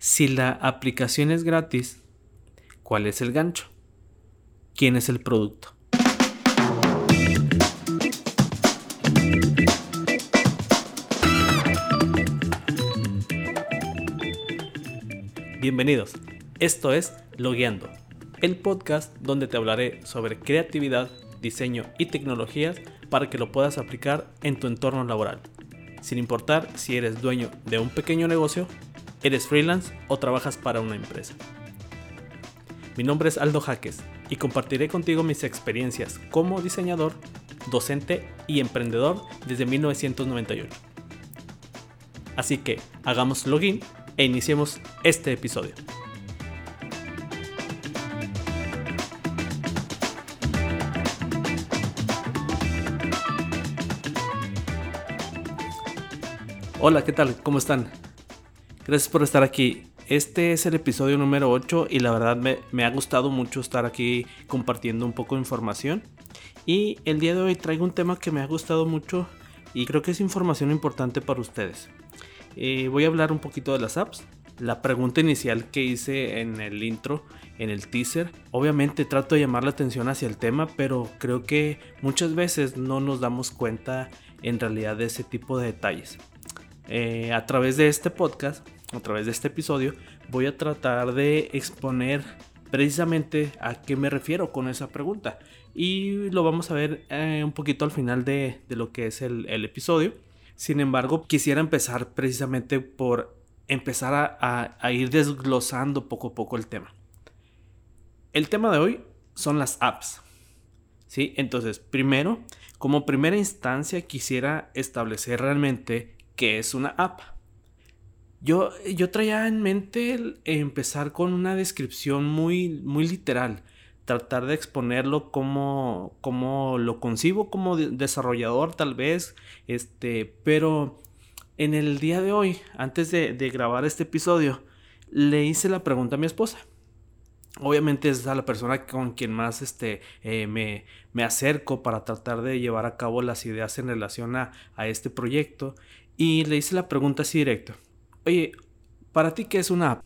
Si la aplicación es gratis, ¿cuál es el gancho? ¿Quién es el producto? Bienvenidos, esto es Logueando, el podcast donde te hablaré sobre creatividad, diseño y tecnologías para que lo puedas aplicar en tu entorno laboral, sin importar si eres dueño de un pequeño negocio ¿Eres freelance o trabajas para una empresa? Mi nombre es Aldo Jaques y compartiré contigo mis experiencias como diseñador, docente y emprendedor desde 1998. Así que hagamos login e iniciemos este episodio. Hola, ¿qué tal? ¿Cómo están? Gracias por estar aquí. Este es el episodio número 8 y la verdad me, ha gustado mucho estar aquí compartiendo un poco de información. Y el día de hoy traigo un tema que me ha gustado mucho y creo que es información importante para ustedes. Eh, voy a hablar un poquito de las apps. La pregunta inicial que hice en el intro, en el teaser, obviamente trato de llamar la atención hacia el tema, pero creo que muchas veces no nos damos cuenta en realidad de ese tipo de detalles. Eh, a través de este podcast a través de este episodio voy a tratar de exponer precisamente a qué me refiero con esa pregunta. Y lo vamos a ver eh, un poquito al final de, lo que es el, episodio. Sin embargo, quisiera empezar precisamente por empezar a, ir desglosando poco a poco el tema. El tema de hoy son las apps. ¿sí? Entonces, primero, como primera instancia, quisiera establecer realmente qué es una app. Yo, yo traía en mente empezar con una descripción muy, muy literal. Tratar de exponerlo como, como lo concibo como desarrollador, tal vez. Este, pero en el día de hoy, antes de, grabar este episodio, le hice la pregunta a mi esposa obviamente es a la persona con quien más este, eh, me, me, acerco para tratar de llevar a cabo las ideas en relación a, a, este proyecto. Y le hice la pregunta así directo oye, ¿para ti qué es una app?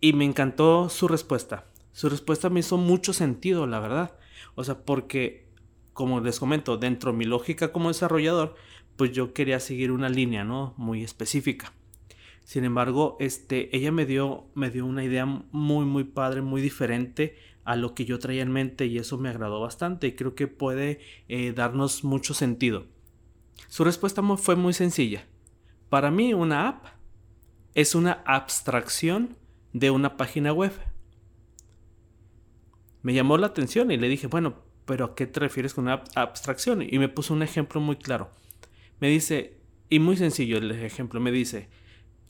Y me encantó su respuesta. Su respuesta me hizo mucho sentido, la verdad. O sea, porque, como les comento, dentro de mi lógica como desarrollador, pues yo quería seguir una línea, ¿no? Muy específica. Sin embargo, este, ella me dio, me dio una idea muy, muy padre, muy diferente a lo que yo traía en mente y eso me agradó bastante y creo que puede eh, darnos mucho sentido. Su respuesta fue muy sencilla. Para mí una app es una abstracción de una página web. Me llamó la atención y le dije, bueno, pero ¿a qué te refieres con una abstracción? Y me puso un ejemplo muy claro. Me dice, y muy sencillo el ejemplo, me dice,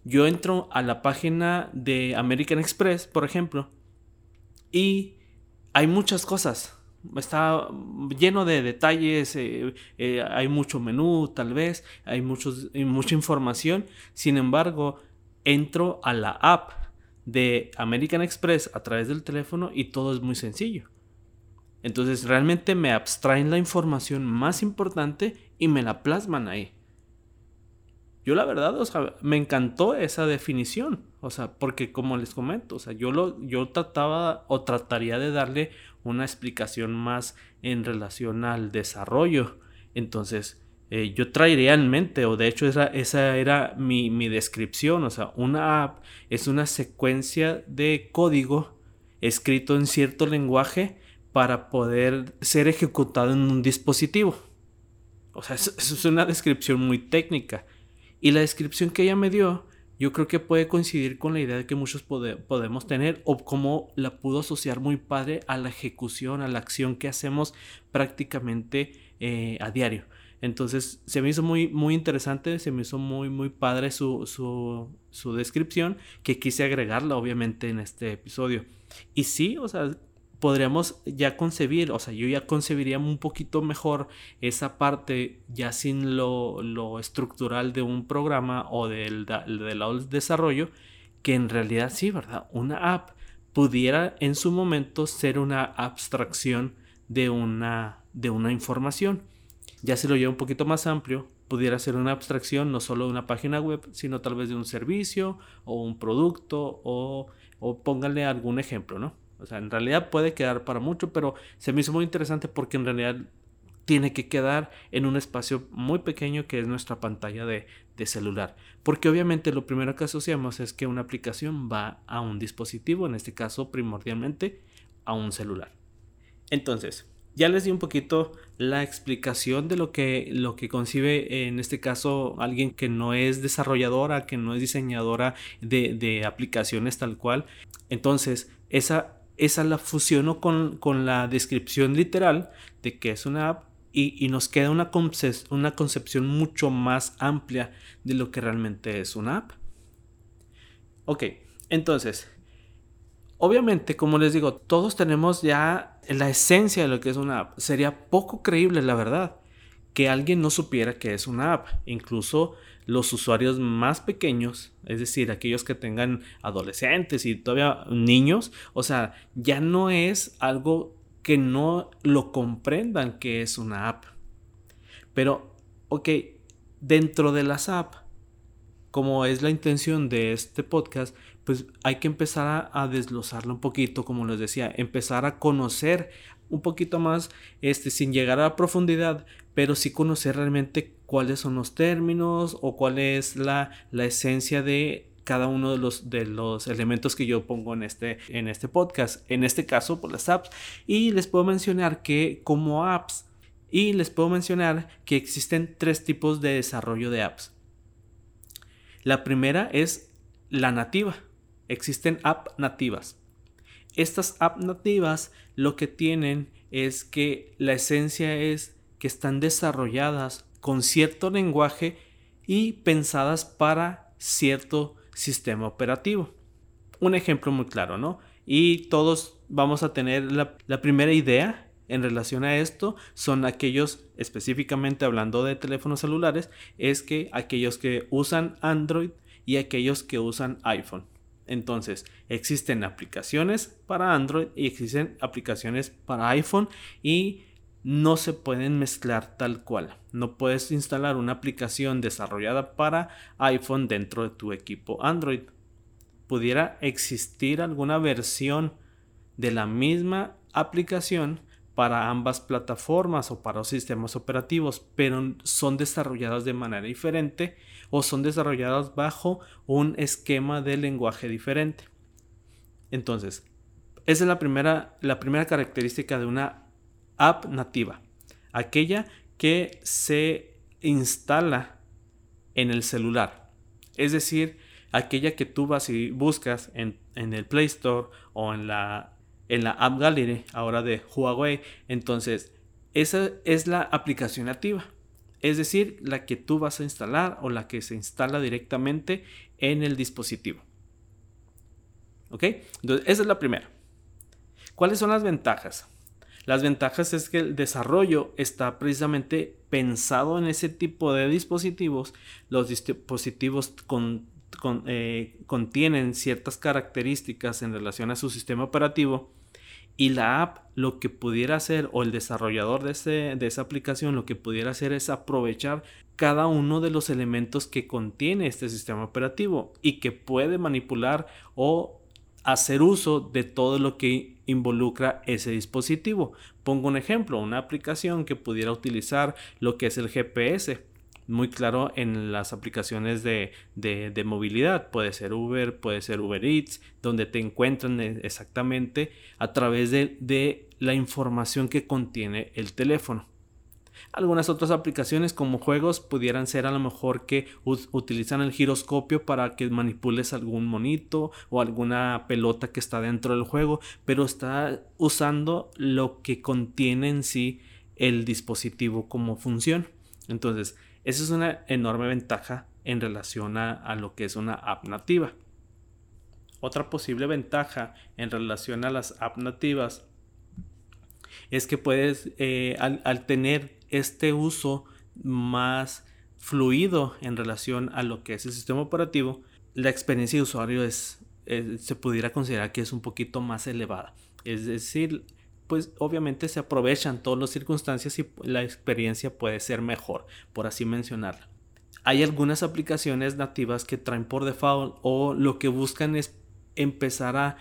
yo entro a la página de American Express, por ejemplo, y hay muchas cosas está lleno de detalles, eh, eh, hay mucho menú tal vez, hay muchos, mucha información, sin embargo, entro a la app de American Express a través del teléfono y todo es muy sencillo. Entonces realmente me abstraen la información más importante y me la plasman ahí. Yo la verdad, me encantó esa definición, o sea, porque como les comento, o sea, yo lo yo trataba o trataría de darle una explicación más en relación al desarrollo. Entonces, eh, yo traería en mente, o de hecho esa, esa era mi, mi, descripción, o sea, una app es una secuencia de código escrito en cierto lenguaje para poder ser ejecutado en un dispositivo. O sea, eso es una descripción muy técnica. Y la descripción que ella me dio yo creo que puede coincidir con la idea que muchos podemos tener o cómo la pudo asociar muy padre a la ejecución, a la acción que hacemos prácticamente eh, a diario. Entonces se me hizo muy, muy interesante, se me hizo muy, muy padre su, su, descripción que quise agregarla obviamente en este episodio. Y sí, o sea, podríamos ya concebir, o sea, yo ya concebiría un poquito mejor esa parte ya sin lo, estructural de un programa o del, del, desarrollo, que en realidad sí, ¿verdad? Una app pudiera en su momento ser una abstracción de una, de una información. Ya se lo lleva un poquito más amplio, pudiera ser una abstracción no solo de una página web, sino tal vez de un servicio o un producto o, o pónganle algún ejemplo, ¿no? O sea, en realidad puede quedar para mucho, pero se me hizo muy interesante porque en realidad tiene que quedar en un espacio muy pequeño que es nuestra pantalla de, de, celular. Porque obviamente lo primero que asociamos es que una aplicación va a un dispositivo, en este caso primordialmente a un celular. Entonces, ya les di un poquito la explicación de lo que, lo que concibe en este caso alguien que no es desarrolladora, que no es diseñadora de, de aplicaciones tal cual. Entonces, esa esa la fusiono con, con, la descripción literal de que es una app y, y nos queda una, una concepción mucho más amplia de lo que realmente es una app. Ok, entonces, obviamente, como les digo, todos tenemos ya la esencia de lo que es una app. Sería poco creíble, la verdad, que alguien no supiera que es una app. Incluso los usuarios más pequeños, es decir, aquellos que tengan adolescentes y todavía niños, o sea, ya no es algo que no lo comprendan que es una app. Pero, ok, dentro de las apps, como es la intención de este podcast, pues hay que empezar a, a, desglosarlo un poquito, como les decía, empezar a conocer un poquito más, este, sin llegar a profundidad, pero sí conocer realmente cuáles son los términos o cuál es la, la esencia de cada uno de los, de los elementos que yo pongo en este, en este podcast. En este caso, por las apps. Y les puedo mencionar que como apps, y les puedo mencionar que existen tres tipos de desarrollo de apps. La primera es la nativa. Existen apps nativas. Estas apps nativas lo que tienen es que la esencia es que están desarrolladas con cierto lenguaje y pensadas para cierto sistema operativo. Un ejemplo muy claro, ¿no? Y todos vamos a tener la, la primera idea en relación a esto son aquellos, específicamente hablando de teléfonos celulares, es que aquellos que usan Android y aquellos que usan iPhone. Entonces, existen aplicaciones para Android y existen aplicaciones para iPhone y no se pueden mezclar tal cual. No puedes instalar una aplicación desarrollada para iPhone dentro de tu equipo Android. Pudiera existir alguna versión de la misma aplicación para ambas plataformas o para los sistemas operativos, pero son desarrolladas de manera diferente o son desarrolladas bajo un esquema de lenguaje diferente. Entonces, esa es la primera, la primera característica de una app nativa, aquella que se instala en el celular. Es decir, aquella que tú vas y buscas en, en el Play Store o en la en la App Gallery, ahora de Huawei. Entonces, esa es la aplicación nativa. Es decir, la que tú vas a instalar o la que se instala directamente en el dispositivo. ¿Ok? Entonces, esa es la primera. ¿Cuáles son las ventajas? Las ventajas es que el desarrollo está precisamente pensado en ese tipo de dispositivos. Los dispositivos eh, contienen ciertas características en relación a su sistema operativo y la app lo que pudiera hacer, o el desarrollador de, de esa aplicación, lo que pudiera hacer es aprovechar cada uno de los elementos que contiene este sistema operativo y que puede manipular o hacer uso de todo lo que involucra ese dispositivo. Pongo un ejemplo, una aplicación que pudiera utilizar lo que es el GPS muy claro en las aplicaciones de, movilidad. Puede ser Uber, puede ser Uber Eats, donde te encuentran e, exactamente a través de, de la información que contiene el teléfono. Algunas otras aplicaciones como juegos pudieran ser a lo mejor que utilizan el giroscopio para que manipules algún monito o alguna pelota que está dentro del juego, pero está usando lo que contiene en sí el dispositivo como función. Entonces, esa es una enorme ventaja en relación a, lo que es una app nativa. Otra posible ventaja en relación a las app nativas es que puedes, eh, al, tener este uso más fluido en relación a lo que es el sistema operativo, la experiencia de usuario es, se pudiera considerar que es un poquito más elevada. Es decir, pues obviamente se aprovechan todas las circunstancias y la experiencia puede ser mejor, por así mencionarla. Hay algunas aplicaciones nativas que traen por default o lo que buscan es empezar a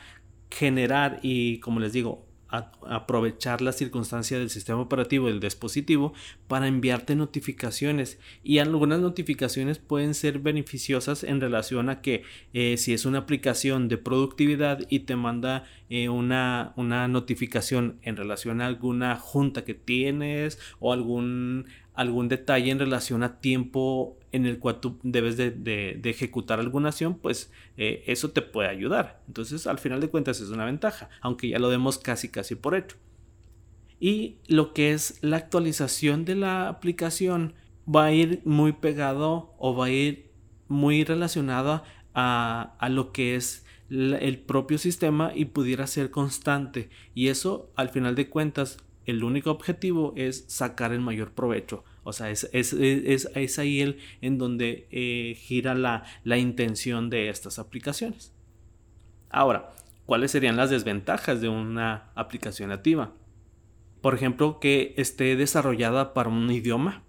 generar y como les digo aprovechar la circunstancia del sistema operativo del dispositivo para enviarte notificaciones. Y algunas notificaciones pueden ser beneficiosas en relación a que eh, si es una aplicación de productividad y te manda eh, una, una notificación en relación a alguna junta que tienes o algún algún detalle en relación a tiempo en el cual tú debes de, ejecutar alguna acción, pues eh, eso te puede ayudar. Entonces, al final de cuentas es una ventaja, aunque ya lo demos casi casi por hecho. Y lo que es la actualización de la aplicación va a ir muy pegado o va a ir muy relacionada a, a lo que es el propio sistema y pudiera ser constante. Y eso, al final de cuentas, el único objetivo es sacar el mayor provecho. O sea, es, es, ahí el, en donde eh, gira la, la intención de estas aplicaciones. Ahora, ¿cuáles serían las desventajas de una aplicación nativa? Por ejemplo, que esté desarrollada para un idioma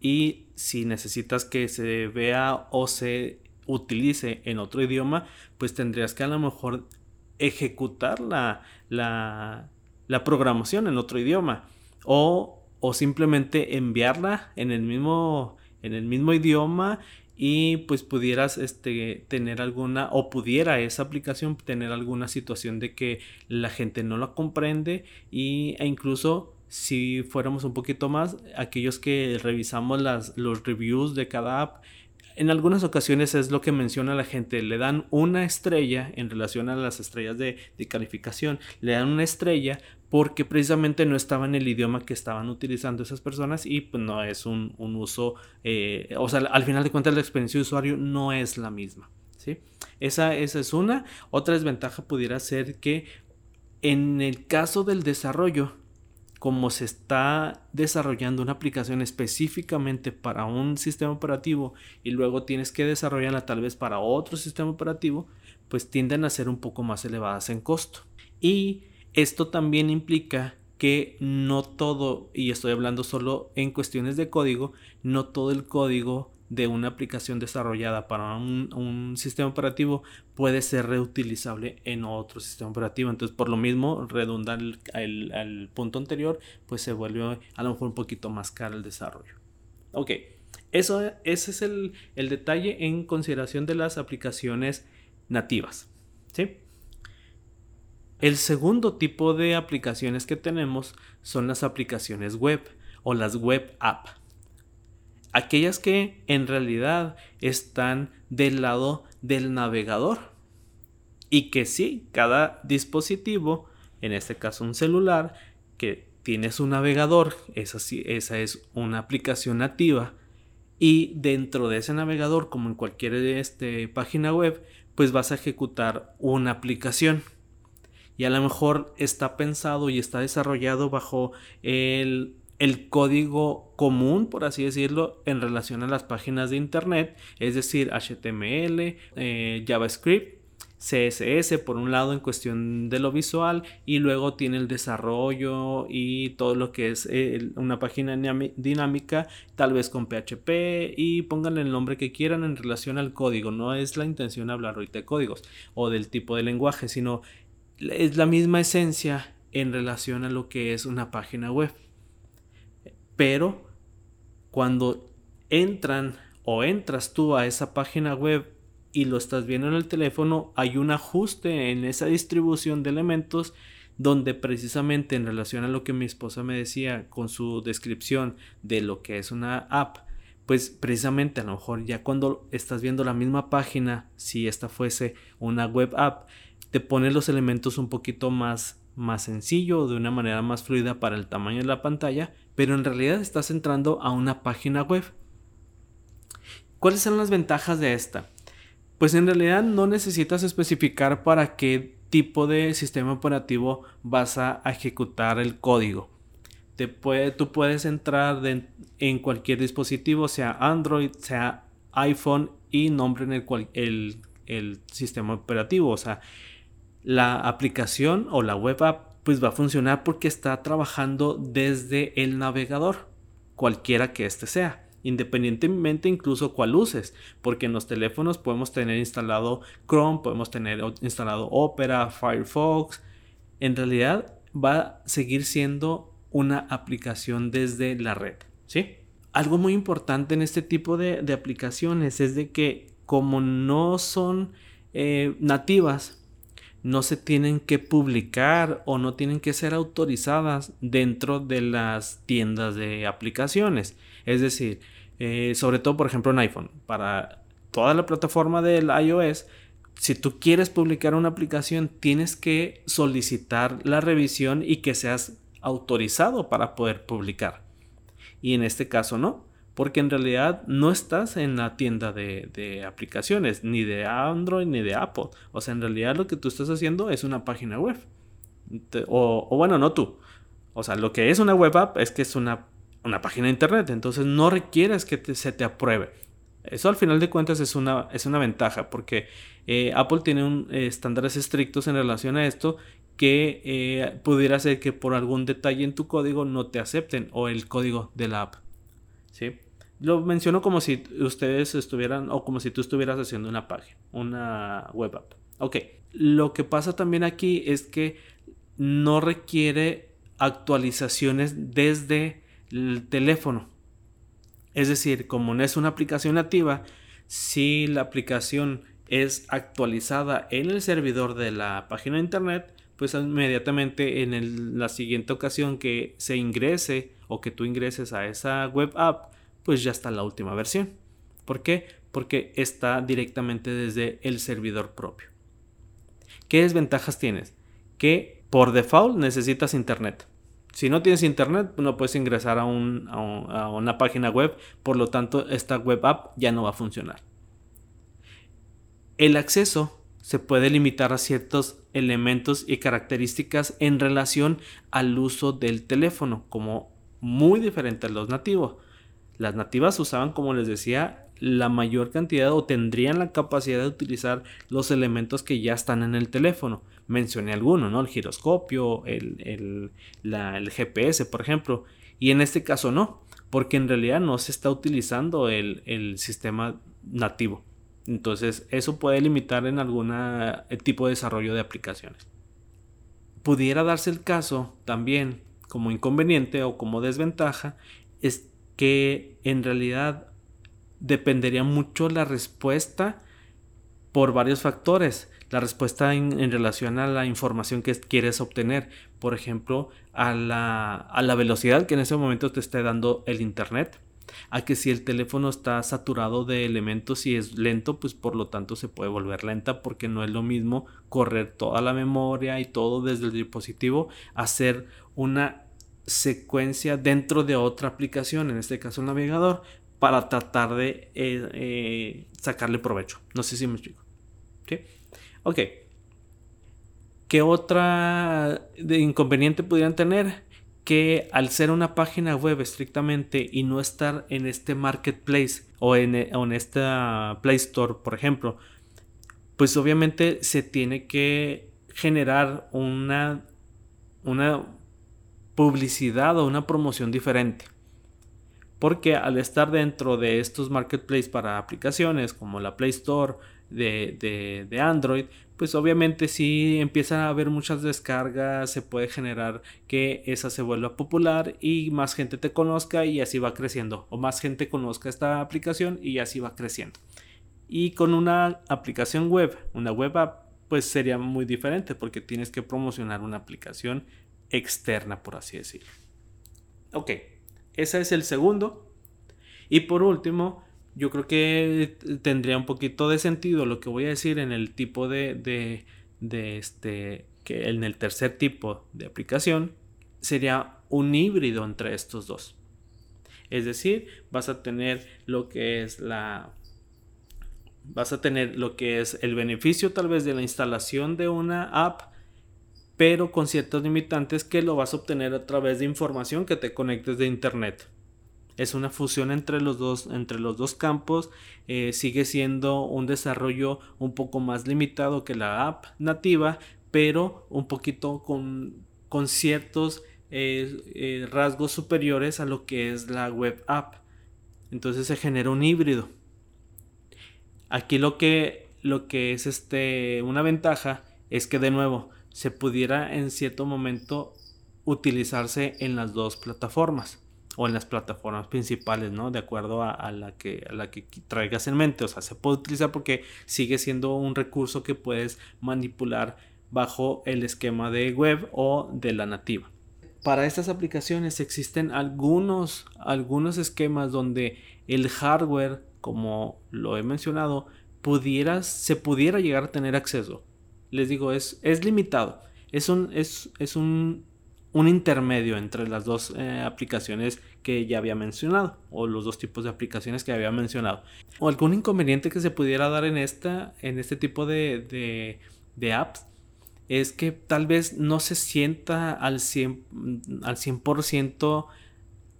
y si necesitas que se vea o se utilice en otro idioma, pues tendrías que a lo mejor ejecutar la, la, la programación en otro idioma o, o, simplemente enviarla en el mismo en el mismo idioma y pues pudieras este, tener alguna o pudiera esa aplicación tener alguna situación de que la gente no la comprende y, e incluso si fuéramos un poquito más aquellos que revisamos las, los reviews de cada app en algunas ocasiones es lo que menciona la gente, le dan una estrella en relación a las estrellas de, calificación, le dan una estrella porque precisamente no estaba en el idioma que estaban utilizando esas personas y pues no es un, uso, eh, o sea, al final de cuentas la experiencia de usuario no es la misma. ¿sí? Esa, esa es una. Otra desventaja pudiera ser que en el caso del desarrollo, como se está desarrollando una aplicación específicamente para un sistema operativo y luego tienes que desarrollarla tal vez para otro sistema operativo, pues tienden a ser un poco más elevadas en costo. Y esto también implica que no todo, y estoy hablando solo en cuestiones de código, no todo el código de una aplicación desarrollada para un, sistema operativo puede ser reutilizable en otro sistema operativo. Entonces, por lo mismo, redundar el, punto anterior, pues se vuelve a lo mejor un poquito más caro el desarrollo. Ok, eso, ese es el, el detalle en consideración de las aplicaciones nativas. ¿sí? El segundo tipo de aplicaciones que tenemos son las aplicaciones web o las web app aquellas que en realidad están del lado del navegador. Y que sí, cada dispositivo, en este caso un celular, que tiene su navegador, esa, esa es una aplicación nativa. Y dentro de ese navegador, como en cualquier este, página web, pues vas a ejecutar una aplicación. Y a lo mejor está pensado y está desarrollado bajo el el código común, por así decirlo, en relación a las páginas de Internet, es decir, HTML, eh, JavaScript, CSS por un lado en cuestión de lo visual y luego tiene el desarrollo y todo lo que es eh, una página dinámica tal vez con PHP y pónganle el nombre que quieran en relación al código. No es la intención hablar ahorita de códigos o del tipo de lenguaje sino es la misma esencia en relación a lo que es una página web pero cuando entran o entras tú a esa página web y lo estás viendo en el teléfono, hay un ajuste en esa distribución de elementos donde precisamente en relación a lo que mi esposa me decía con su descripción de lo que es una app, pues precisamente a lo mejor ya cuando estás viendo la misma página, si esta fuese una web app, te pone los elementos un poquito más más sencillo, de una manera más fluida para el tamaño de la pantalla, pero en realidad estás entrando a una página web. ¿Cuáles son las ventajas de esta? Pues en realidad no necesitas especificar para qué tipo de sistema operativo vas a ejecutar el código. Te tú puedes entrar en cualquier dispositivo, sea Android, sea iPhone y nombre en el, el, el sistema operativo. O sea, la aplicación o la web app pues va a funcionar porque está trabajando desde el navegador, cualquiera que éste sea, independientemente incluso cuál uses, porque en los teléfonos podemos tener instalado Chrome, podemos tener instalado Opera, Firefox. En realidad va a seguir siendo una aplicación desde la red, ¿sí? Algo muy importante en este tipo de, aplicaciones es de que como no son eh, nativas, no se tienen que publicar o no tienen que ser autorizadas dentro de las tiendas de aplicaciones. Es decir, eh, sobre todo por ejemplo en iPhone, para toda la plataforma del iOS, si tú quieres publicar una aplicación, tienes que solicitar la revisión y que seas autorizado para poder publicar. Y en este caso no porque en realidad no estás en la tienda de, aplicaciones, ni de Android ni de Apple. O sea, en realidad lo que tú estás haciendo es una página web. o, bueno, no tú. O sea, lo que es una web app es que es una, una página de internet. Entonces no requieres que se te apruebe. Eso al final de cuentas es una, es una ventaja porque eh, Apple tiene un, eh, estándares estrictos en relación a esto que eh, pudiera ser que por algún detalle en tu código no te acepten o el código de la app. Lo menciono como si ustedes estuvieran o como si tú estuvieras haciendo una página, una web app. Ok, lo que pasa también aquí es que no requiere actualizaciones desde el teléfono. Es decir, como no es una aplicación nativa, si la aplicación es actualizada en el servidor de la página de internet, pues inmediatamente en la siguiente ocasión que se ingrese o que tú ingreses a esa web app, pues ya está la última versión. ¿Por qué? Porque está directamente desde el servidor propio. ¿Qué desventajas tienes? Que por default necesitas internet. Si no tienes internet, no puedes ingresar a, a, una página web, por lo tanto esta web app ya no va a funcionar. El acceso se puede limitar a ciertos elementos y características en relación al uso del teléfono, como muy diferente a los nativos. Las nativas usaban, como les decía, la mayor cantidad o tendrían la capacidad de utilizar los elementos que ya están en el teléfono. Mencioné algunos, ¿no? El giroscopio, el, GPS, por ejemplo. Y en este caso no, porque en realidad no se está utilizando el, el sistema nativo. Entonces, eso puede limitar en algún tipo de desarrollo de aplicaciones. Pudiera darse el caso también como inconveniente o como desventaja es que en realidad dependería mucho la respuesta por varios factores. La respuesta en, relación a la información que quieres obtener. Por ejemplo, a la, a la velocidad que en ese momento te esté dando el Internet. A que si el teléfono está saturado de elementos y es lento, pues por lo tanto se puede volver lenta porque no es lo mismo correr toda la memoria y todo desde el dispositivo, hacer una secuencia dentro de otra aplicación, en este caso el navegador, para tratar de eh, eh, sacarle provecho. No sé si me explico. ¿Sí? Ok. ¿Qué otra de inconveniente pudieran tener? Que al ser una página web estrictamente y no estar en este marketplace o en, en esta Play Store, por ejemplo, pues obviamente se tiene que generar una, una publicidad o una promoción diferente. Porque al estar dentro de estos marketplaces para aplicaciones como la Play Store de, de, Android, pues obviamente si empiezan a haber muchas descargas, se puede generar que esa se vuelva popular y más gente te conozca y así va creciendo. O más gente conozca esta aplicación y así va creciendo. Y con una aplicación web, una web app, pues sería muy diferente porque tienes que promocionar una aplicación externa, por así decirlo. Ok, ese es el segundo. Y por último, yo creo que tendría un poquito de sentido lo que voy a decir en el tipo de, de, de este, que en el tercer tipo de aplicación sería un híbrido entre estos dos. Es decir, vas a tener lo que es la vas a tener lo que es el beneficio tal vez de la instalación de una app pero con ciertos limitantes que lo vas a obtener a través de información que te conectes de internet. Es una fusión entre los dos, entre los dos campos. Eh, sigue siendo un desarrollo un poco más limitado que la app nativa, pero un poquito con, con ciertos eh, eh, rasgos superiores a lo que es la web app. Entonces se genera un híbrido. Aquí lo que, lo que es este, una ventaja es que de nuevo se pudiera en cierto momento utilizarse en las dos plataformas o en las plataformas principales, ¿no? De acuerdo a, la que, a la que traigas en mente. O sea, se puede utilizar porque sigue siendo un recurso que puedes manipular bajo el esquema de web o de la nativa. Para estas aplicaciones existen algunos, algunos esquemas donde el hardware, como lo he mencionado, se pudiera llegar a tener acceso. Les digo, es, es limitado. Es un, es, es un un intermedio entre las dos eh, aplicaciones que ya había mencionado o los dos tipos de aplicaciones que había mencionado o algún inconveniente que se pudiera dar en esta en este tipo de, de, apps es que tal vez no se sienta al 100%, al 100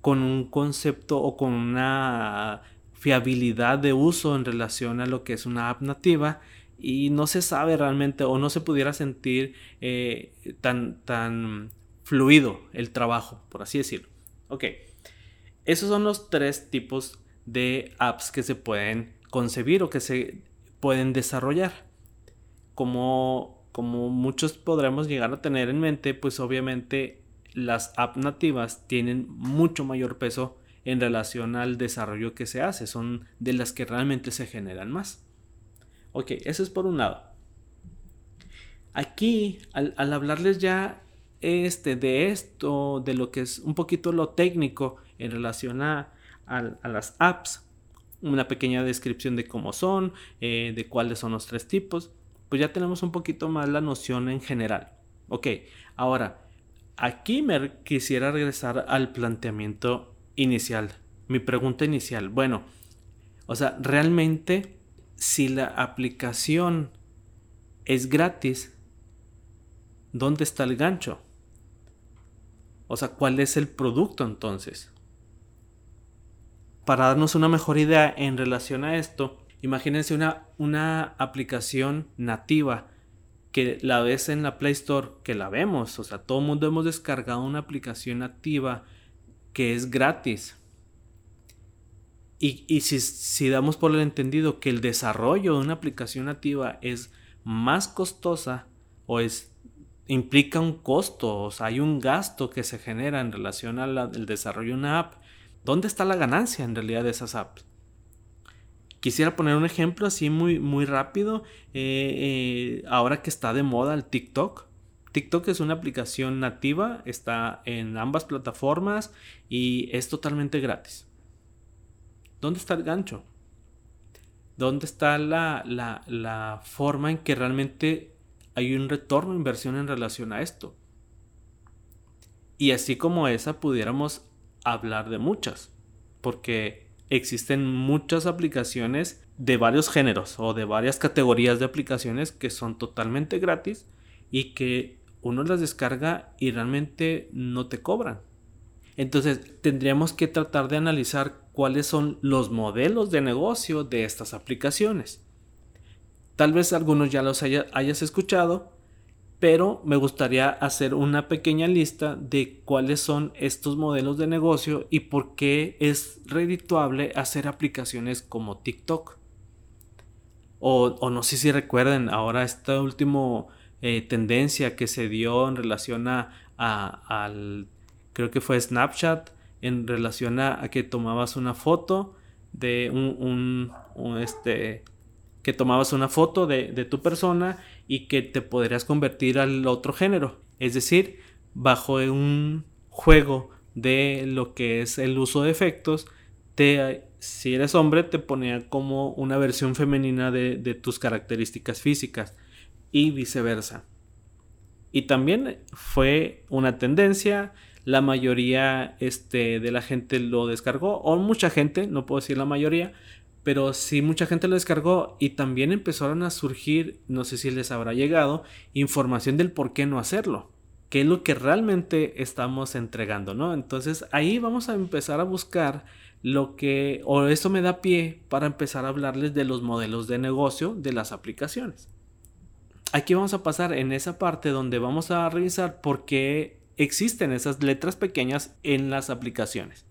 con un concepto o con una fiabilidad de uso en relación a lo que es una app nativa y no se sabe realmente o no se pudiera sentir eh, tan, tan fluido el trabajo, por así decirlo. Ok, esos son los tres tipos de apps que se pueden concebir o que se pueden desarrollar. Como, como muchos podremos llegar a tener en mente, pues obviamente las apps nativas tienen mucho mayor peso en relación al desarrollo que se hace, son de las que realmente se generan más. Ok, eso es por un lado. Aquí, al, al hablarles ya este, de esto, de lo que es un poquito lo técnico en relación a, las apps, una pequeña descripción de cómo son, eh, de cuáles son los tres tipos, pues ya tenemos un poquito más la noción en general. Ok, ahora, aquí me quisiera regresar al planteamiento inicial, mi pregunta inicial. Bueno, o sea, realmente si la aplicación es gratis, ¿dónde está el gancho? O sea, ¿cuál es el producto entonces? Para darnos una mejor idea en relación a esto, imagínense una, una aplicación nativa que la ves en la Play Store, que la vemos, o sea, todo el mundo hemos descargado una aplicación nativa que es gratis. Y, si, si, damos por el entendido que el desarrollo de una aplicación nativa es más costosa o es implica un costo, o sea, hay un gasto que se genera en relación al desarrollo de una app. ¿Dónde está la ganancia en realidad de esas apps? Quisiera poner un ejemplo así muy, muy rápido. Eh, eh, ahora que está de moda el TikTok. TikTok es una aplicación nativa, está en ambas plataformas y es totalmente gratis. ¿Dónde está el gancho? ¿Dónde está la, la, la forma en que realmente hay un retorno de inversión en relación a esto. Y así como esa pudiéramos hablar de muchas, porque existen muchas aplicaciones de varios géneros o de varias categorías de aplicaciones que son totalmente gratis y que uno las descarga y realmente no te cobran. Entonces tendríamos que tratar de analizar cuáles son los modelos de negocio de estas aplicaciones. Tal vez algunos ya los hayas escuchado, pero me gustaría hacer una pequeña lista de cuáles son estos modelos de negocio y por qué es redituable hacer aplicaciones como TikTok. O, no sé si recuerden ahora esta última eh, tendencia que se dio en relación a, al, creo que fue Snapchat, en relación a, que tomabas una foto de un, este, que tomabas una foto de, tu persona y que te podrías convertir al otro género. Es decir, bajo un juego de lo que es el uso de efectos, te, si eres hombre te ponía como una versión femenina de, tus características físicas y viceversa. Y también fue una tendencia, la mayoría este, de la gente lo descargó, o mucha gente, no puedo decir la mayoría, pero sí mucha gente lo descargó y también empezaron a surgir, no sé si les habrá llegado, información del por qué no hacerlo, qué es lo que realmente estamos entregando, ¿no? Entonces ahí vamos a empezar a buscar lo que, o eso me da pie para empezar a hablarles de los modelos de negocio de las aplicaciones. Aquí vamos a pasar en esa parte donde vamos a revisar por qué existen esas letras pequeñas en las aplicaciones.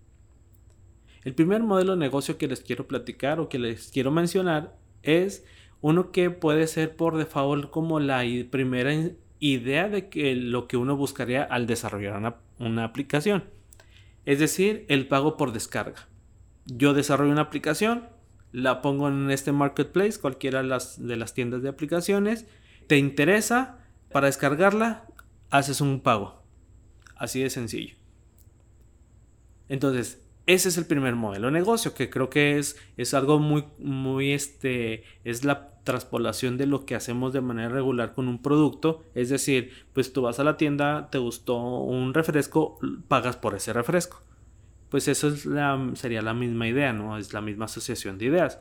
El primer modelo de negocio que les quiero platicar o que les quiero mencionar es uno que puede ser por default como la primera idea de que lo que uno buscaría al desarrollar una, aplicación. Es decir, el pago por descarga. Yo desarrollo una aplicación, la pongo en este marketplace, cualquiera las, de las tiendas de aplicaciones. Te interesa, para descargarla, haces un pago. Así de sencillo. Entonces, ese es el primer modelo de negocio, que creo que es, es algo muy, muy, este, es la traspolación de lo que hacemos de manera regular con un producto. Es decir, pues tú vas a la tienda, te gustó un refresco, pagas por ese refresco. Pues eso es la, sería la misma idea, ¿no? Es la misma asociación de ideas.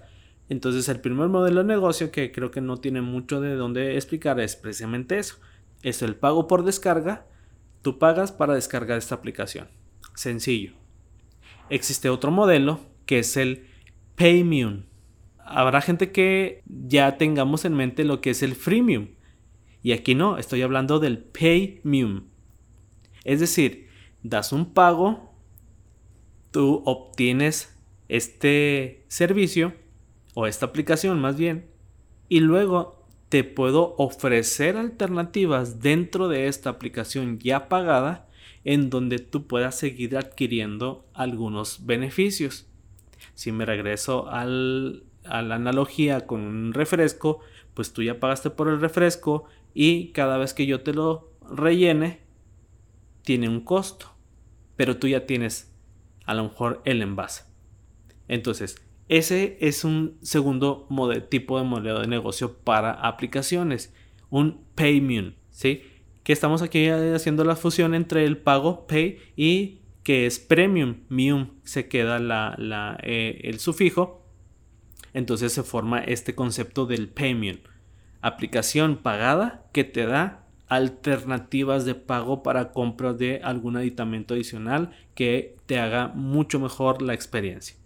Entonces el primer modelo de negocio que creo que no tiene mucho de dónde explicar es precisamente eso. Es el pago por descarga. Tú pagas para descargar esta aplicación. Sencillo existe otro modelo que es el Paymium. Habrá gente que ya tengamos en mente lo que es el freemium. Y aquí no, estoy hablando del Paymium. Es decir, das un pago, tú obtienes este servicio o esta aplicación más bien y luego te puedo ofrecer alternativas dentro de esta aplicación ya pagada en donde tú puedas seguir adquiriendo algunos beneficios. Si me regreso a la analogía con un refresco, pues tú ya pagaste por el refresco y cada vez que yo te lo rellene, tiene un costo. Pero tú ya tienes a lo mejor el envase. Entonces, ese es un segundo tipo de modelo de negocio para aplicaciones, un payment, ¿sí? que estamos aquí haciendo la fusión entre el pago pay y que es premium, mium, se queda la, eh, el sufijo. Entonces se forma este concepto del premium. Aplicación pagada que te da alternativas de pago para compras de algún aditamento adicional que te haga mucho mejor la experiencia.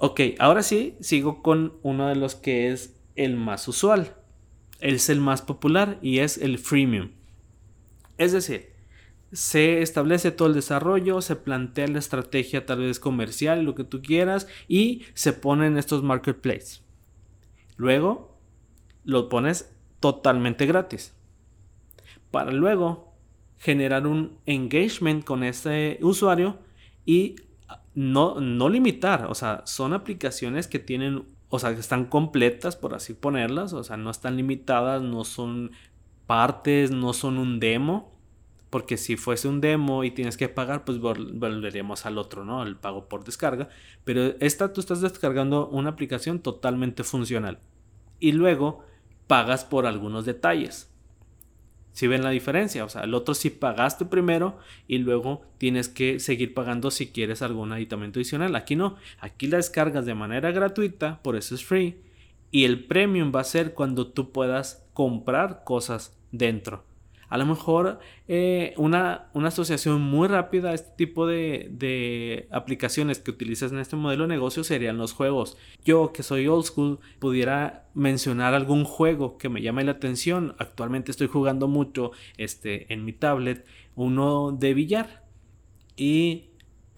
Ok, ahora sí, sigo con uno de los que es el más usual, es el más popular y es el freemium. Es decir, se establece todo el desarrollo, se plantea la estrategia tal vez comercial, lo que tú quieras, y se ponen estos marketplaces. Luego lo pones totalmente gratis. Para luego generar un engagement con ese usuario y no, no limitar. O sea, son aplicaciones que tienen o sea, que están completas, por así ponerlas, o sea, no están limitadas, no son partes, no son un demo, porque si fuese un demo y tienes que pagar, pues volveríamos al otro, ¿no? El pago por descarga, pero esta tú estás descargando una aplicación totalmente funcional y luego pagas por algunos detalles. Si ven la diferencia, o sea, el otro sí pagaste primero y luego tienes que seguir pagando si quieres algún aditamento adicional. Aquí no, aquí la descargas de manera gratuita, por eso es free. Y el premium va a ser cuando tú puedas comprar cosas dentro. A lo mejor eh, una, asociación muy rápida a este tipo de, aplicaciones que utilizas en este modelo de negocio serían los juegos. Yo que soy old school pudiera mencionar algún juego que me llame la atención. Actualmente estoy jugando mucho este, en mi tablet uno de billar. Y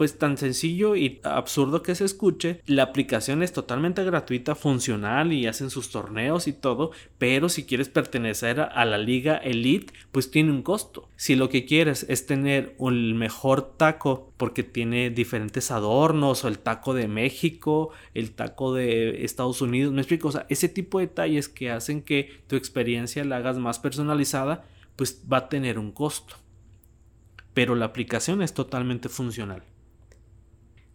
pues tan sencillo y absurdo que se escuche, la aplicación es totalmente gratuita, funcional y hacen sus torneos y todo, pero si quieres pertenecer a la liga elite, pues tiene un costo. Si lo que quieres es tener un mejor taco porque tiene diferentes adornos o el taco de México, el taco de Estados Unidos, me explico, o sea, ese tipo de detalles que hacen que tu experiencia la hagas más personalizada, pues va a tener un costo. Pero la aplicación es totalmente funcional.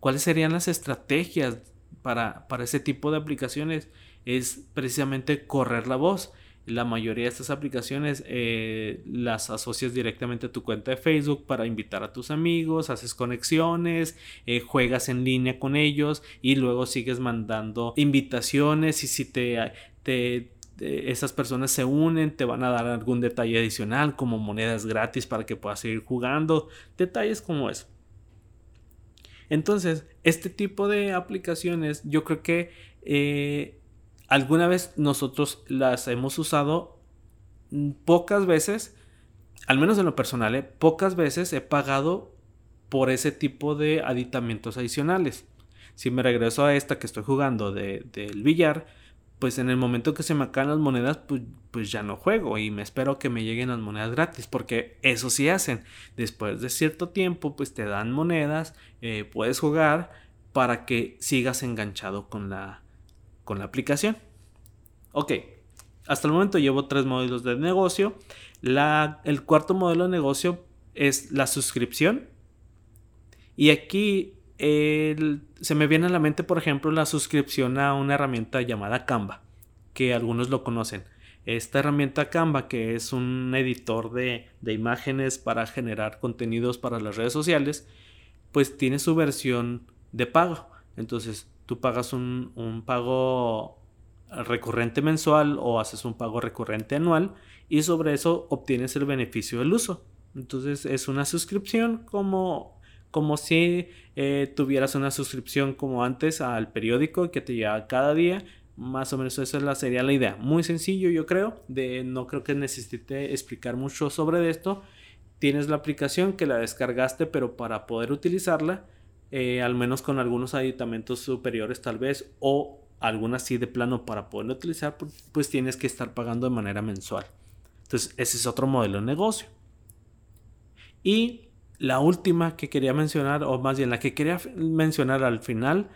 ¿Cuáles serían las estrategias para, para ese tipo de aplicaciones? Es precisamente correr la voz. La mayoría de estas aplicaciones eh, las asocias directamente a tu cuenta de Facebook para invitar a tus amigos, haces conexiones, eh, juegas en línea con ellos y luego sigues mandando invitaciones y si te, te, esas personas se unen, te van a dar algún detalle adicional como monedas gratis para que puedas seguir jugando, detalles como eso. Entonces, este tipo de aplicaciones yo creo que eh, alguna vez nosotros las hemos usado pocas veces. al menos en lo personal, ¿eh? pocas veces he pagado por ese tipo de aditamentos adicionales. Si me regreso a esta que estoy jugando del billar, pues en el momento que se me acaban las monedas, pues, pues, ya no juego y me espero que me lleguen las monedas gratis, porque eso sí hacen. Después de cierto tiempo, pues te dan monedas, eh, puedes jugar para que sigas enganchado con la, con la aplicación. Ok, hasta el momento llevo tres modelos de negocio. La, el cuarto modelo de negocio es la suscripción. Y aquí se me viene a la mente, por ejemplo, la suscripción a una herramienta llamada Canva, que algunos lo conocen. Esta herramienta Canva, que es un editor de, imágenes para generar contenidos para las redes sociales, pues tiene su versión de pago. Entonces, tú pagas un, un pago recurrente mensual o haces un pago recurrente anual y sobre eso obtienes el beneficio del uso. Entonces es una suscripción como, como si eh, tuvieras una suscripción como antes al periódico que te llega cada día. Más o menos esa sería la idea. Muy sencillo yo creo. De, no creo que necesite explicar mucho sobre esto. Tienes la aplicación que la descargaste pero para poder utilizarla eh, al menos con algunos aditamentos superiores tal vez o alguna así de plano para poderlo utilizar, pues tienes que estar pagando de manera mensual. Entonces, ese es otro modelo de negocio. Y la última que quería mencionar, o más bien la que quería mencionar al final,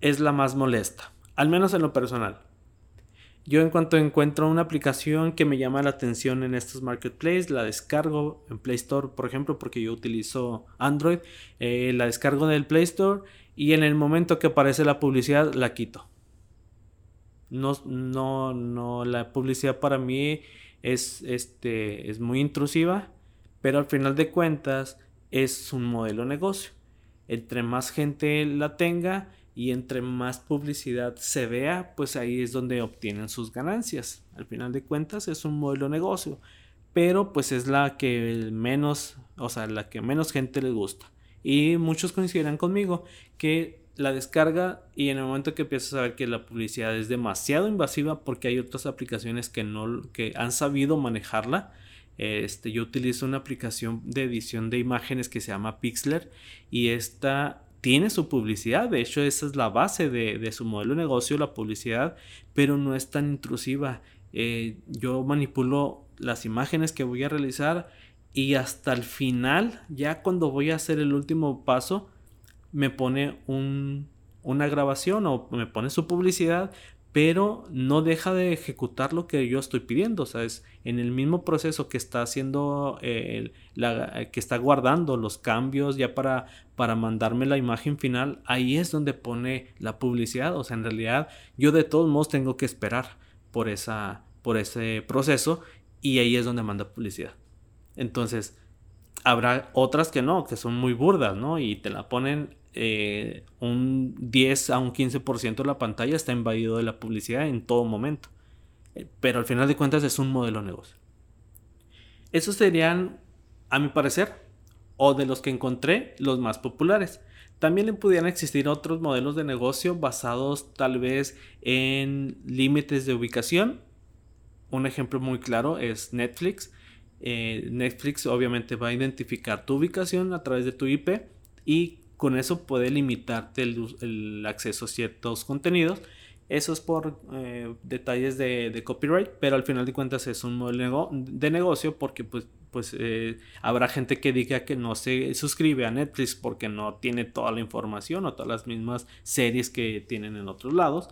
es la más molesta, al menos en lo personal. Yo en cuanto encuentro una aplicación que me llama la atención en estos marketplaces, la descargo en Play Store, por ejemplo, porque yo utilizo Android, eh, la descargo del Play Store y en el momento que aparece la publicidad la quito. No, no, no, la publicidad para mí es, este, es muy intrusiva, pero al final de cuentas es un modelo de negocio. Entre más gente la tenga y entre más publicidad se vea, pues ahí es donde obtienen sus ganancias. Al final de cuentas es un modelo de negocio, pero pues es la que menos, o sea, la que menos gente les gusta. Y muchos coincidirán conmigo que la descarga y en el momento que empiezas a ver que la publicidad es demasiado invasiva porque hay otras aplicaciones que no que han sabido manejarla este, yo utilizo una aplicación de edición de imágenes que se llama Pixlr y esta tiene su publicidad, de hecho esa es la base de, su modelo de negocio, la publicidad, pero no es tan intrusiva. Eh, yo manipulo las imágenes que voy a realizar y hasta el final, ya cuando voy a hacer el último paso, me pone una grabación o me pone su publicidad, pero no deja de ejecutar lo que yo estoy pidiendo. O sea, es en el mismo proceso que está haciendo, eh, que está guardando los cambios ya para, para mandarme la imagen final, ahí es donde pone la publicidad. O sea, en realidad yo de todos modos tengo que esperar por, esa, por ese proceso y ahí es donde manda publicidad. Entonces, habrá otras que no, que son muy burdas, ¿no? Y te la ponen eh, un 10 a un 15% de la pantalla está invadido de la publicidad en todo momento. Eh, pero al final de cuentas es un modelo de negocio. Esos serían, a mi parecer, o de los que encontré, los más populares. También pudieran existir otros modelos de negocio basados tal vez en límites de ubicación. Un ejemplo muy claro es Netflix. Eh, Netflix obviamente va a identificar tu ubicación a través de tu IP y con eso puede limitarte el, acceso a ciertos contenidos. Eso es por eh, detalles de, copyright, pero al final de cuentas es un modelo de negocio porque pues, pues eh, habrá gente que diga que no se suscribe a Netflix porque no tiene toda la información o todas las mismas series que tienen en otros lados.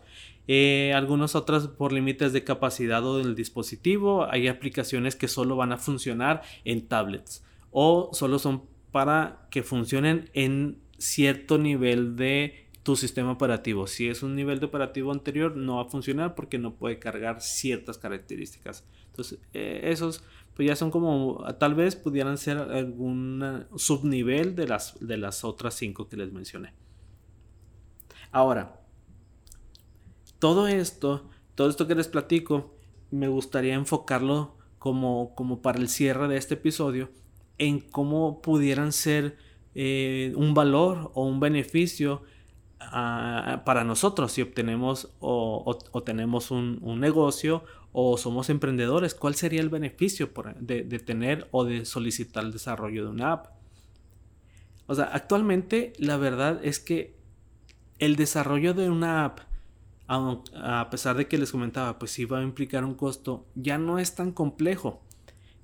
Eh, algunas otras por límites de capacidad o del dispositivo. Hay aplicaciones que solo van a funcionar en tablets o solo son para que funcionen en cierto nivel de tu sistema operativo. Si es un nivel de operativo anterior, no va a funcionar porque no puede cargar ciertas características. Entonces, eh, esos pues ya son como, tal vez pudieran ser algún subnivel de las, de las otras cinco que les mencioné. Ahora, todo esto, todo esto que les platico, me gustaría enfocarlo como, como para el cierre de este episodio en cómo pudieran ser eh, un valor o un beneficio ah, para nosotros si obtenemos o, tenemos un, negocio o somos emprendedores, ¿cuál sería el beneficio de, de tener o de solicitar el desarrollo de una app? O sea, actualmente la verdad es que el desarrollo de una app, a pesar de que les comentaba, pues sí va a implicar un costo, ya no es tan complejo.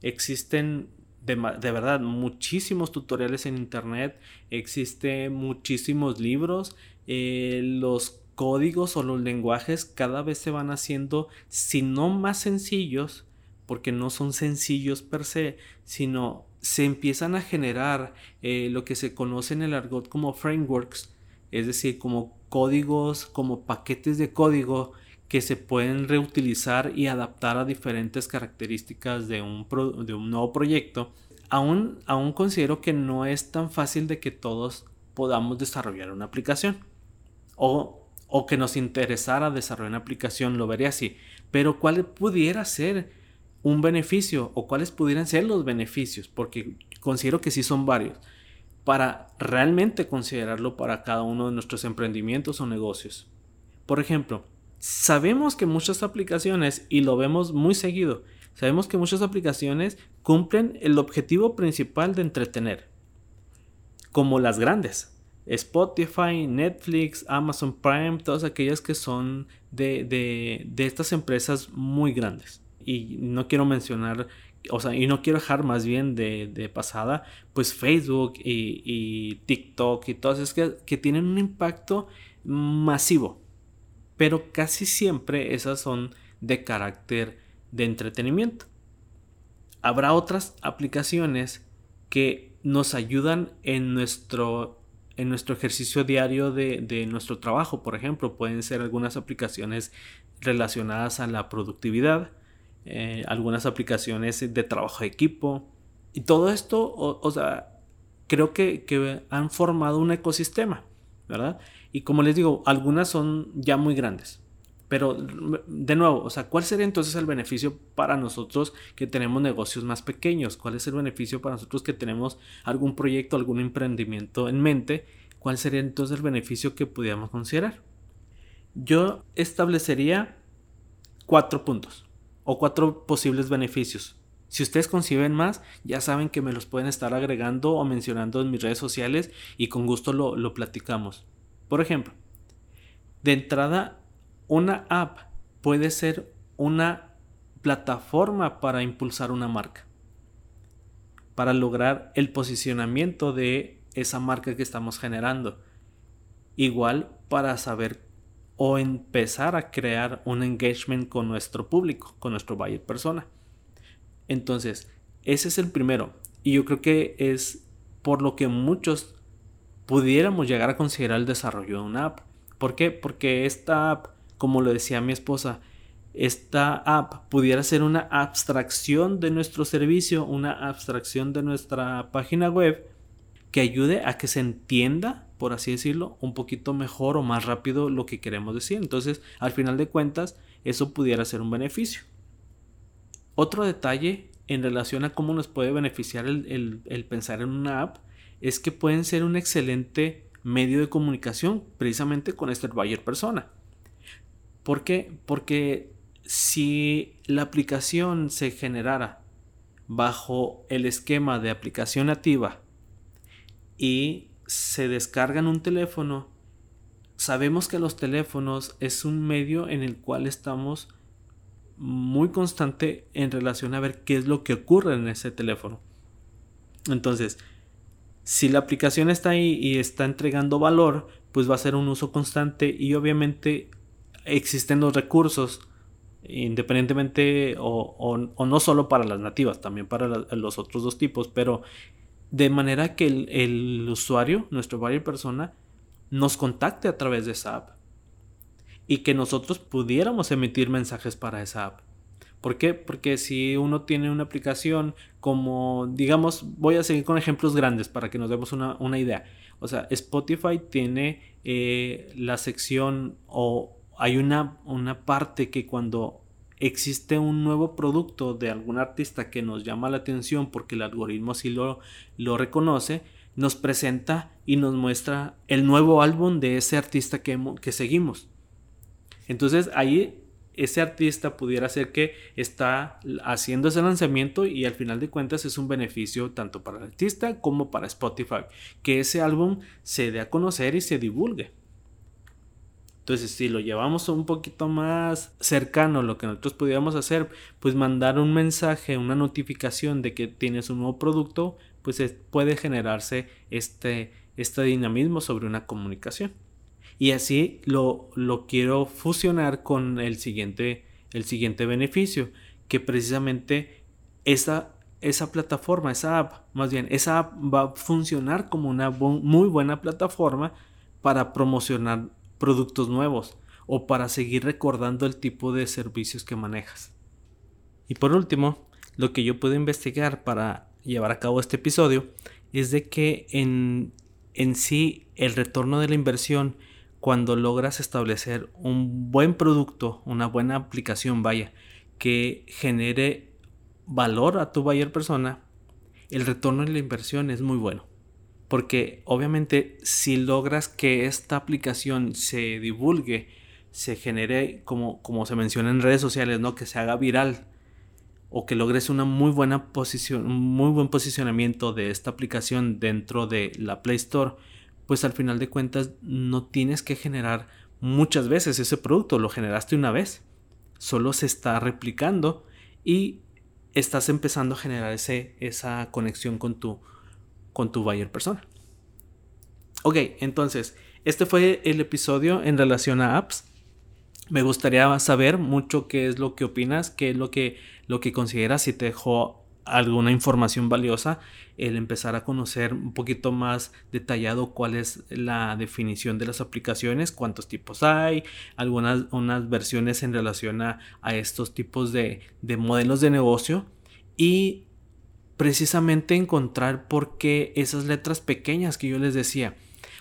Existen de, verdad muchísimos tutoriales en internet, existen muchísimos libros, eh, los códigos o los lenguajes cada vez se van haciendo, si no más sencillos, porque no son sencillos per se, sino se empiezan a generar eh, lo que se conoce en el argot como frameworks, es decir, como códigos, como paquetes de código que se pueden reutilizar y adaptar a diferentes características de un, de un nuevo proyecto. Aún, aún considero que no es tan fácil de que todos podamos desarrollar una aplicación. O, o que nos interesara desarrollar una aplicación, lo vería así. Pero ¿cuál pudiera ser un beneficio o cuáles pudieran ser los beneficios? Porque considero que sí son varios para realmente considerarlo para cada uno de nuestros emprendimientos o negocios. Por ejemplo, sabemos que muchas aplicaciones, y lo vemos muy seguido, sabemos que muchas aplicaciones cumplen el objetivo principal de entretener, como las grandes. Spotify, Netflix, Amazon Prime, todas aquellas que son de, de estas empresas muy grandes. Y no quiero mencionar o sea, y no quiero dejar más bien de, pasada, pues Facebook y, TikTok y todas esas que, que, tienen un impacto masivo. Pero casi siempre esas son de carácter de entretenimiento. Habrá otras aplicaciones que nos ayudan en nuestro, en nuestro ejercicio diario de, de nuestro trabajo. Por ejemplo, pueden ser algunas aplicaciones relacionadas a la productividad eh, algunas aplicaciones de trabajo de equipo. Y todo esto, o, sea, creo que, han formado un ecosistema, ¿verdad? Y como les digo, algunas son ya muy grandes. Pero de nuevo, o sea, ¿cuál sería entonces el beneficio para nosotros que tenemos negocios más pequeños? ¿Cuál es el beneficio para nosotros que tenemos algún proyecto, algún emprendimiento en mente? ¿Cuál sería entonces el beneficio que pudiéramos considerar? Yo establecería cuatro puntos o cuatro posibles beneficios. Si ustedes conciben más, ya saben que me los pueden estar agregando o mencionando en mis redes sociales y con gusto lo, lo platicamos. Por ejemplo, de entrada, una app puede ser una plataforma para impulsar una marca, para lograr el posicionamiento de esa marca que estamos generando. Igual para saber o empezar a crear un engagement con nuestro público, con nuestro buyer persona. Entonces, ese es el primero. Y yo creo que es por lo que muchos pudiéramos llegar a considerar el desarrollo de una app. ¿Por qué? Porque esta app, como lo decía mi esposa, esta app pudiera ser una abstracción de nuestro servicio, una abstracción de nuestra página web que ayude a que se entienda por así decirlo, un poquito mejor o más rápido lo que queremos decir. Entonces, al final de cuentas, eso pudiera ser un beneficio. Otro detalle en relación a cómo nos puede beneficiar el, pensar en una app es que pueden ser un excelente medio de comunicación precisamente con este buyer persona. ¿Por qué? Porque si la aplicación se generara bajo el esquema de aplicación nativa y se descargan un teléfono, sabemos que los teléfonos es un medio en el cual estamos muy constante en relación a ver qué es lo que ocurre en ese teléfono. Entonces, si la aplicación está ahí y está entregando valor, pues va a ser un uso constante y obviamente existen los recursos independientemente o, no solo para las nativas, también para los otros dos tipos, pero de manera que el, usuario, nuestro buyer persona, nos contacte a través de esa app y que nosotros pudiéramos emitir mensajes para esa app. ¿Por qué? Porque si uno tiene una aplicación como, digamos, voy a seguir con ejemplos grandes para que nos demos una, idea. O sea, Spotify tiene eh, la sección o hay una, una parte que cuando existe un nuevo producto de algún artista que nos llama la atención porque el algoritmo así lo, lo reconoce, nos presenta y nos muestra el nuevo álbum de ese artista que, que seguimos. Entonces ahí ese artista pudiera ser que está haciendo ese lanzamiento y al final de cuentas es un beneficio tanto para el artista como para Spotify, que ese álbum se dé a conocer y se divulgue. Entonces, si lo llevamos un poquito más cercano a lo que nosotros pudiéramos hacer, pues mandar un mensaje, una notificación de que tienes un nuevo producto, pues puede generarse este, este dinamismo sobre una comunicación. Y así lo, lo quiero fusionar con el siguiente, el siguiente beneficio, que precisamente esa, esa plataforma, esa app, más bien, esa app va a funcionar como una muy buena plataforma para promocionar productos nuevos o para seguir recordando el tipo de servicios que manejas. Y por último, lo que yo puedo investigar para llevar a cabo este episodio es de que en, en sí el retorno de la inversión cuando logras establecer un buen producto, una buena aplicación, vaya, que genere valor a tu buyer persona, el retorno de la inversión es muy bueno. Porque obviamente si logras que esta aplicación se divulgue, se genere, como, como se menciona en redes sociales, ¿no? que se haga viral, o que logres una muy buena posición, un muy buen posicionamiento de esta aplicación dentro de la Play Store, pues al final de cuentas no tienes que generar muchas veces ese producto, lo generaste una vez, solo se está replicando y estás empezando a generar ese, esa conexión con tu, con tu buyer persona. Ok, entonces, este fue el episodio en relación a apps. Me gustaría saber mucho qué es lo que opinas, qué es lo que, lo que consideras, si te dejó alguna información valiosa, el empezar a conocer un poquito más detallado cuál es la definición de las aplicaciones, cuántos tipos hay, algunas unas versiones en relación a, estos tipos de, modelos de negocio y precisamente encontrar por qué esas letras pequeñas que yo les decía.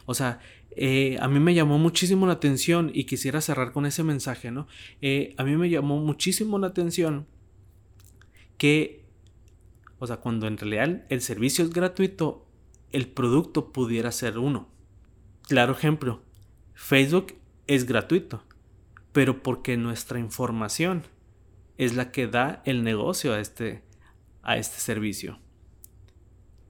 O sea, eh, a mí me llamó muchísimo la atención y quisiera cerrar con ese mensaje, ¿no? Eh, a mí me llamó muchísimo la atención que o sea, cuando en realidad el servicio es gratuito, el producto pudiera ser uno. Claro ejemplo, Facebook es gratuito, pero porque nuestra información es la que da el negocio a este, a este servicio.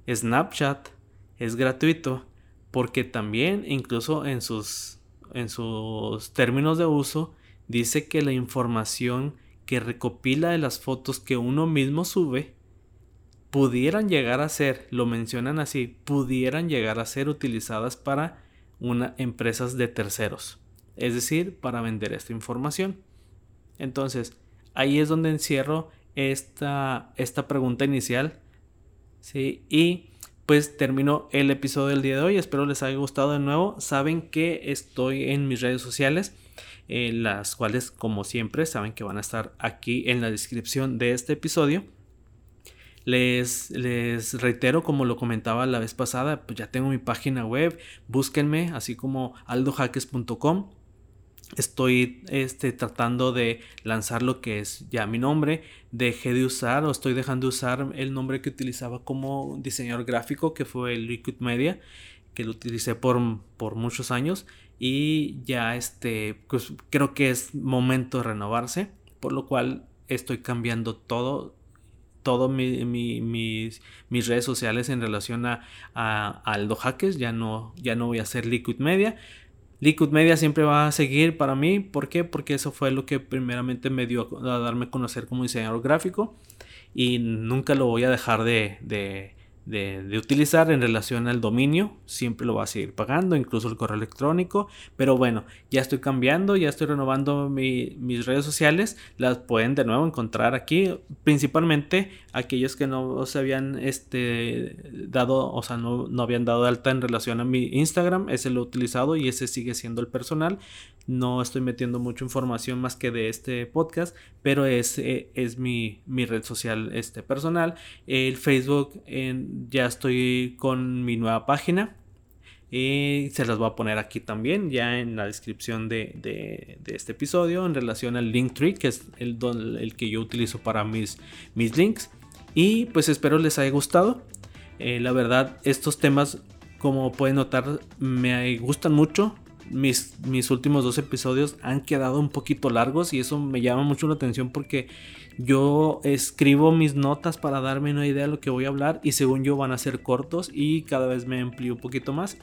Snapchat es gratuito porque también incluso en sus, en sus términos de uso dice que la información que recopila de las fotos que uno mismo sube pudieran llegar a ser, lo mencionan así, pudieran llegar a ser utilizadas para una, empresas de terceros, es decir, para vender esta información. Entonces, ahí es donde encierro esta, esta pregunta inicial, ¿sí? Y pues termino el episodio del día de hoy, espero les haya gustado de nuevo, saben que estoy en mis redes sociales, eh, las cuales como siempre saben que van a estar aquí en la descripción de este episodio. Les, reitero, como lo comentaba la vez pasada, pues ya tengo mi página web, búsquenme, así como aldojaques.com. Estoy este, tratando de lanzar lo que es ya mi nombre. Dejé de usar o estoy dejando de usar el nombre que utilizaba como diseñador gráfico, que fue Liquid Media, que lo utilicé por, por muchos años. Y ya este, pues creo que es momento de renovarse, por lo cual estoy cambiando todo todo mis, mis, redes sociales en relación a, a, Aldo Jaques. Ya no, ya no voy a hacer Liquid Media. Liquid Media siempre va a seguir para mí. ¿Por qué? Porque eso fue lo que primeramente me dio a darme a conocer como diseñador gráfico. Y nunca lo voy a dejar de, de, utilizar en relación al dominio. Siempre lo va a seguir pagando, incluso el correo electrónico. Pero bueno, ya estoy cambiando, ya estoy renovando mis redes sociales. Las pueden de nuevo encontrar aquí. Principalmente aquellos que no se habían este, dado, o sea, no, no habían dado de alta en relación a mi Instagram. Ese lo he utilizado y ese sigue siendo el personal. No estoy metiendo mucha información más que de este podcast, pero es, es mi, mi, red social este, personal. El Facebook en, ya estoy con mi nueva página. Y se las voy a poner aquí también, ya en la descripción de, de, este episodio, en relación al Linktree, que es el, el que yo utilizo para mis, mis links. Y pues espero les haya gustado. Eh, la verdad, estos temas, como pueden notar, me gustan mucho mis, mis últimos dos episodios han quedado un poquito largos y eso me llama mucho la atención porque yo escribo mis notas para darme una idea de lo que voy a hablar y según yo van a ser cortos y cada vez me amplío un poquito más.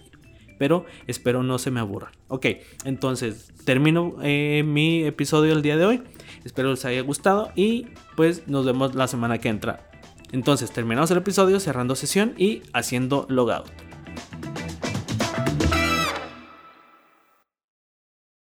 Pero espero no se me aburra. Ok, entonces termino eh, mi episodio el día de hoy. Espero les haya gustado y pues nos vemos la semana que entra. Entonces terminamos el episodio cerrando sesión y haciendo logout.